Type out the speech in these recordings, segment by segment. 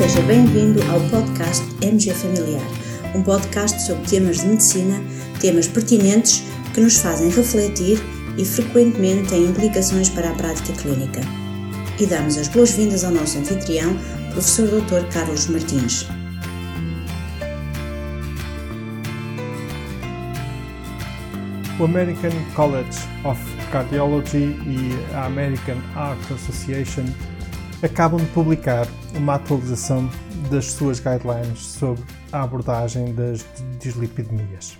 ao podcast MG Familiar, um podcast sobre temas de medicina, temas pertinentes que nos fazem refletir e frequentemente têm implicações para a prática clínica. E damos as boas-vindas ao nosso anfitrião, professor Dr. Carlos Martins. O American College of Cardiology e a American Heart Association acabam de publicar uma atualização das suas guidelines sobre a abordagem das dislipidemias.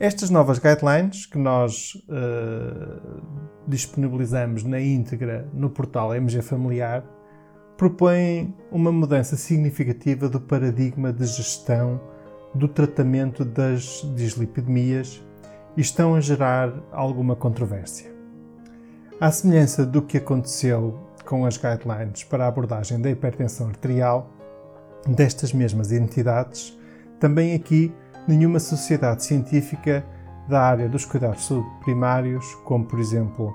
Estas novas guidelines, que nós uh, disponibilizamos na íntegra no portal MG Familiar, propõem uma mudança significativa do paradigma de gestão do tratamento das dislipidemias e estão a gerar alguma controvérsia. À semelhança do que aconteceu com as guidelines para a abordagem da hipertensão arterial destas mesmas entidades, também aqui nenhuma sociedade científica da área dos cuidados de saúde primários, como por exemplo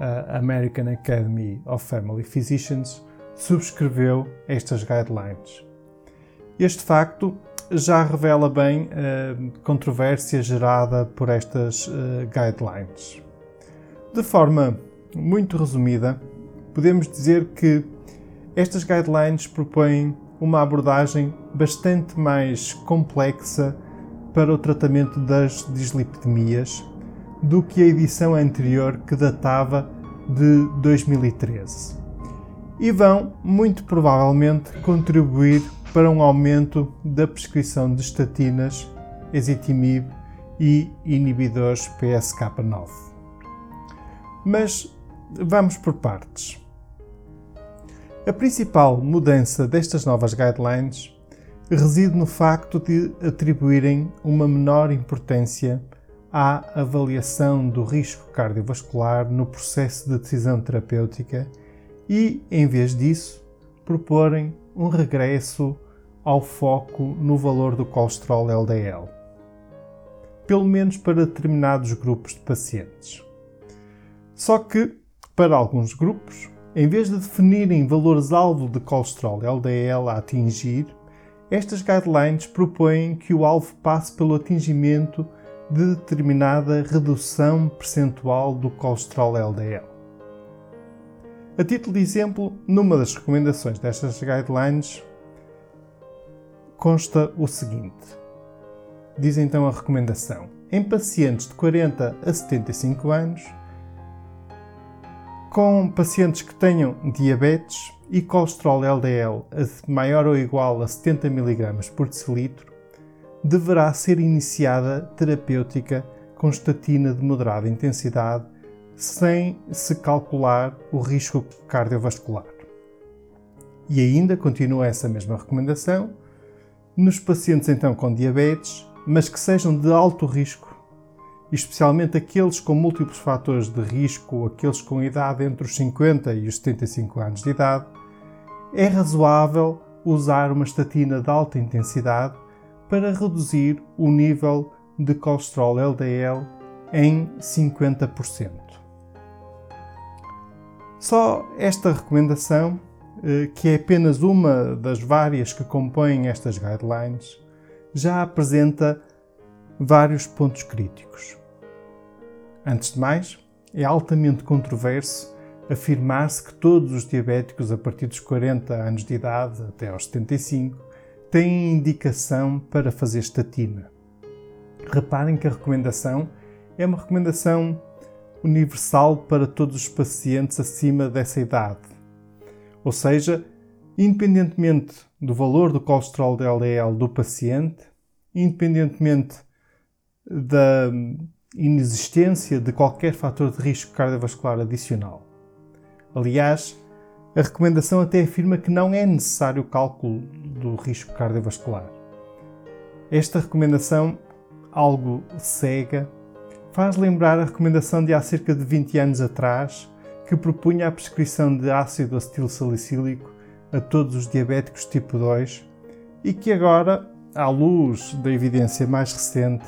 a American Academy of Family Physicians, subscreveu estas guidelines. Este facto já revela bem a controvérsia gerada por estas uh, guidelines. De forma muito resumida, podemos dizer que estas guidelines propõem uma abordagem bastante mais complexa para o tratamento das dislipidemias do que a edição anterior que datava de 2013 e vão muito provavelmente contribuir para um aumento da prescrição de estatinas, exitimib e inibidores PSK9. Mas vamos por partes. A principal mudança destas novas guidelines reside no facto de atribuírem uma menor importância à avaliação do risco cardiovascular no processo de decisão terapêutica e, em vez disso, proporem um regresso ao foco no valor do colesterol LDL, pelo menos para determinados grupos de pacientes. Só que, para alguns grupos, em vez de definirem valores-alvo de colesterol LDL a atingir, estas guidelines propõem que o alvo passe pelo atingimento de determinada redução percentual do colesterol LDL. A título de exemplo, numa das recomendações destas guidelines, consta o seguinte: diz então a recomendação. Em pacientes de 40 a 75 anos, com pacientes que tenham diabetes e colesterol LDL maior ou igual a 70 mg por decilitro, deverá ser iniciada terapêutica com estatina de moderada intensidade sem se calcular o risco cardiovascular. E ainda continua essa mesma recomendação nos pacientes então com diabetes, mas que sejam de alto risco, especialmente aqueles com múltiplos fatores de risco, aqueles com idade entre os 50 e os 75 anos de idade, é razoável usar uma estatina de alta intensidade para reduzir o nível de colesterol LDL em 50%. Só esta recomendação eh, que é apenas uma das várias que compõem estas guidelines, já apresenta vários pontos críticos. Antes de mais, é altamente controverso afirmar-se que todos os diabéticos a partir dos 40 anos de idade até aos 75 têm indicação para fazer estatina. Reparem que a recomendação é uma recomendação universal para todos os pacientes acima dessa idade ou seja, independentemente do valor do colesterol LDL do paciente, independentemente da inexistência de qualquer fator de risco cardiovascular adicional. Aliás, a recomendação até afirma que não é necessário o cálculo do risco cardiovascular. Esta recomendação, algo cega, faz lembrar a recomendação de há cerca de 20 anos atrás que propunha a prescrição de ácido acetil salicílico a todos os diabéticos tipo 2 e que agora, à luz da evidência mais recente,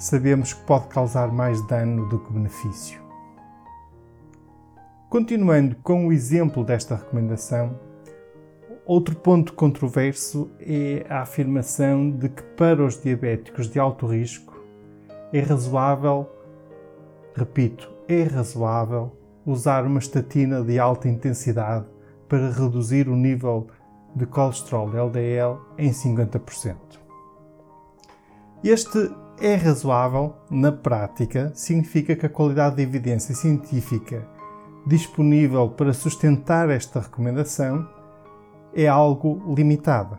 sabemos que pode causar mais dano do que benefício. Continuando com o exemplo desta recomendação, Outro ponto controverso é a afirmação de que para os diabéticos de alto risco é razoável, repito, é razoável usar uma estatina de alta intensidade para reduzir o nível de colesterol LDL em 50%. Este é razoável, na prática, significa que a qualidade de evidência científica disponível para sustentar esta recomendação é algo limitada.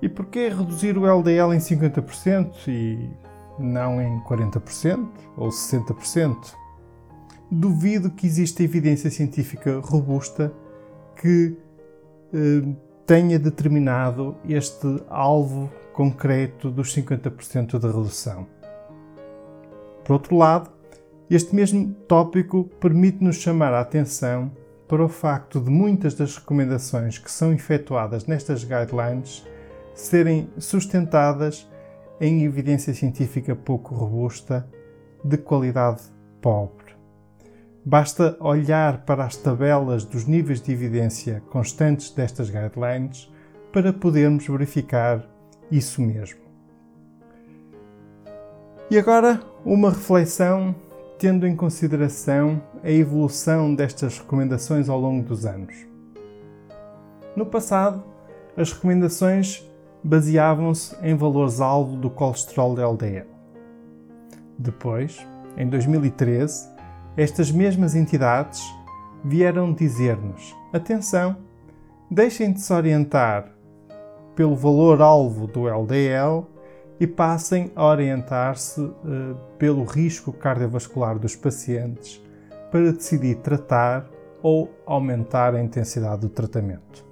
E porquê reduzir o LDL em 50% e não em 40% ou 60%? Duvido que exista evidência científica robusta que eh, tenha determinado este alvo concreto dos 50% de redução. Por outro lado, este mesmo tópico permite-nos chamar a atenção para o facto de muitas das recomendações que são efetuadas nestas guidelines serem sustentadas em evidência científica pouco robusta, de qualidade pobre. Basta olhar para as tabelas dos níveis de evidência constantes destas guidelines para podermos verificar isso mesmo. E agora, uma reflexão tendo em consideração a evolução destas recomendações ao longo dos anos. No passado, as recomendações baseavam-se em valores-alvo do colesterol LDL. Depois, em 2013, estas mesmas entidades vieram dizer-nos: atenção, deixem de se orientar pelo valor-alvo do LDL e passem a orientar-se uh, pelo risco cardiovascular dos pacientes para decidir tratar ou aumentar a intensidade do tratamento.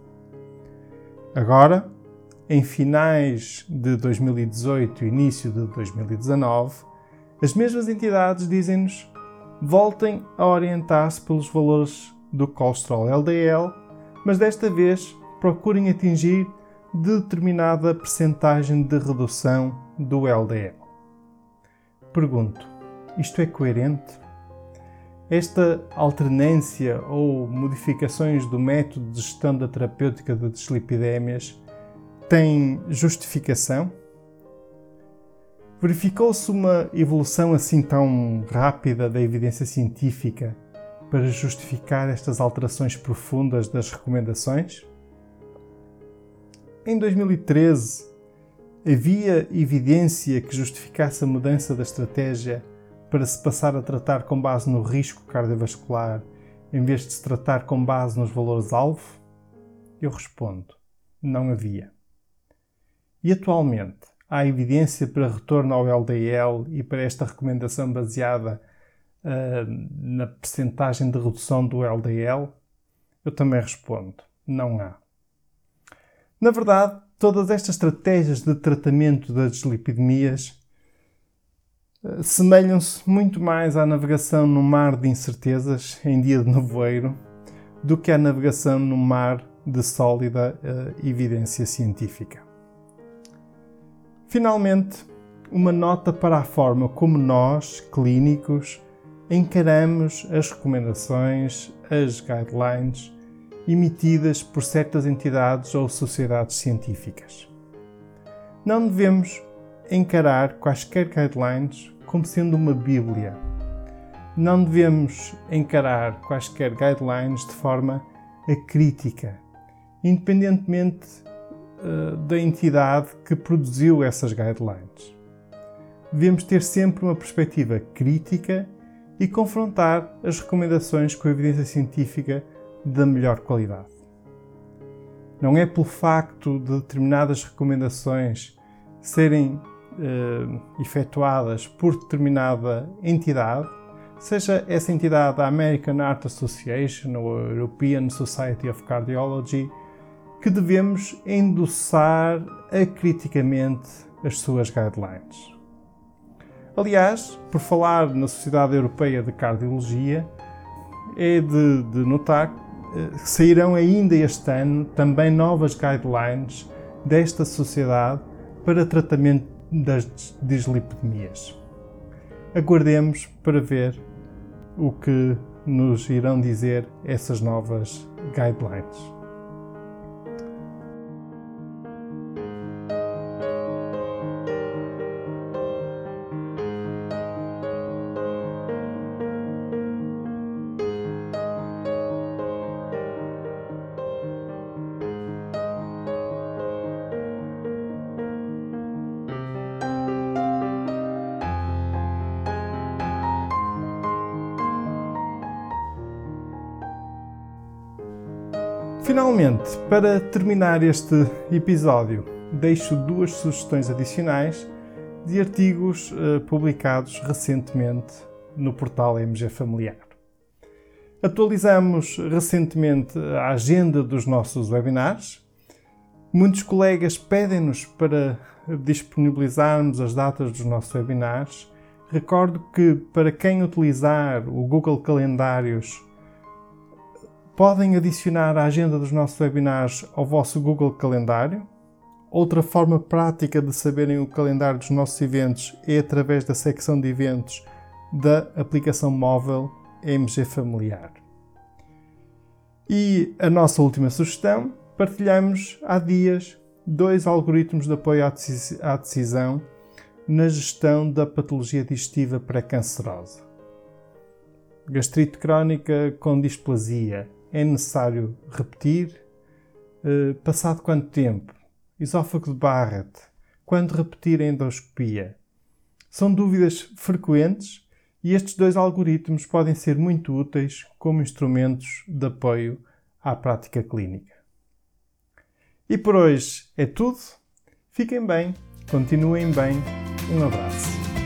Agora, em finais de 2018 e início de 2019, as mesmas entidades dizem-nos voltem a orientar-se pelos valores do colesterol LDL, mas desta vez procurem atingir determinada percentagem de redução do LDL. Pergunto: isto é coerente? Esta alternância ou modificações do método de gestão da terapêutica de deslipidémias tem justificação? Verificou-se uma evolução assim tão rápida da evidência científica para justificar estas alterações profundas das recomendações? Em 2013, havia evidência que justificasse a mudança da estratégia para se passar a tratar com base no risco cardiovascular em vez de se tratar com base nos valores-alvo? Eu respondo: não havia. E atualmente, há evidência para retorno ao LDL e para esta recomendação baseada uh, na percentagem de redução do LDL? Eu também respondo: não há. Na verdade, todas estas estratégias de tratamento das dislipidemias uh, semelham-se muito mais à navegação no mar de incertezas em dia de nevoeiro do que à navegação no mar de sólida uh, evidência científica. Finalmente, uma nota para a forma como nós, clínicos, encaramos as recomendações, as guidelines emitidas por certas entidades ou sociedades científicas. Não devemos encarar quaisquer guidelines como sendo uma Bíblia. Não devemos encarar quaisquer guidelines de forma acrítica, independentemente eh, da entidade que produziu essas guidelines. Devemos ter sempre uma perspectiva crítica e confrontar as recomendações com a evidência científica da melhor qualidade. Não é pelo facto de determinadas recomendações serem uh, efetuadas por determinada entidade, seja essa entidade a American Heart Association ou a European Society of Cardiology, que devemos endossar acriticamente as suas guidelines. Aliás, por falar na Sociedade Europeia de Cardiologia, é de, de notar eh, que sairão ainda este ano também novas guidelines desta sociedade para tratamento das dislipidemias. Aguardemos para ver o que nos irão dizer essas novas guidelines. Finalmente, para terminar este episódio, deixo duas sugestões adicionais de artigos uh, publicados recentemente no portal MG Familiar. Atualizamos recentemente a agenda dos nossos webinars. Muitos colegas pedem-nos para disponibilizarmos as datas dos nossos webinars. Recordo que para quem utilizar o Google Calendários podem adicionar a agenda dos nossos webinars ao vosso Google Calendário. Outra forma prática de saberem o calendário dos nossos eventos é através da secção de eventos da aplicação móvel MG Familiar. E a nossa última sugestão, partilhamos há dias dois algoritmos de apoio à decisão na gestão da patologia digestiva pré-cancerosa. Gastrite crónica com displasia. É necessário repetir? Uh, passado quanto tempo? Esófago de Barrett. Quando repetir a endoscopia? São dúvidas frequentes e estes dois algoritmos podem ser muito úteis como instrumentos de apoio à prática clínica. E por hoje é tudo. Fiquem bem, continuem bem. Um abraço.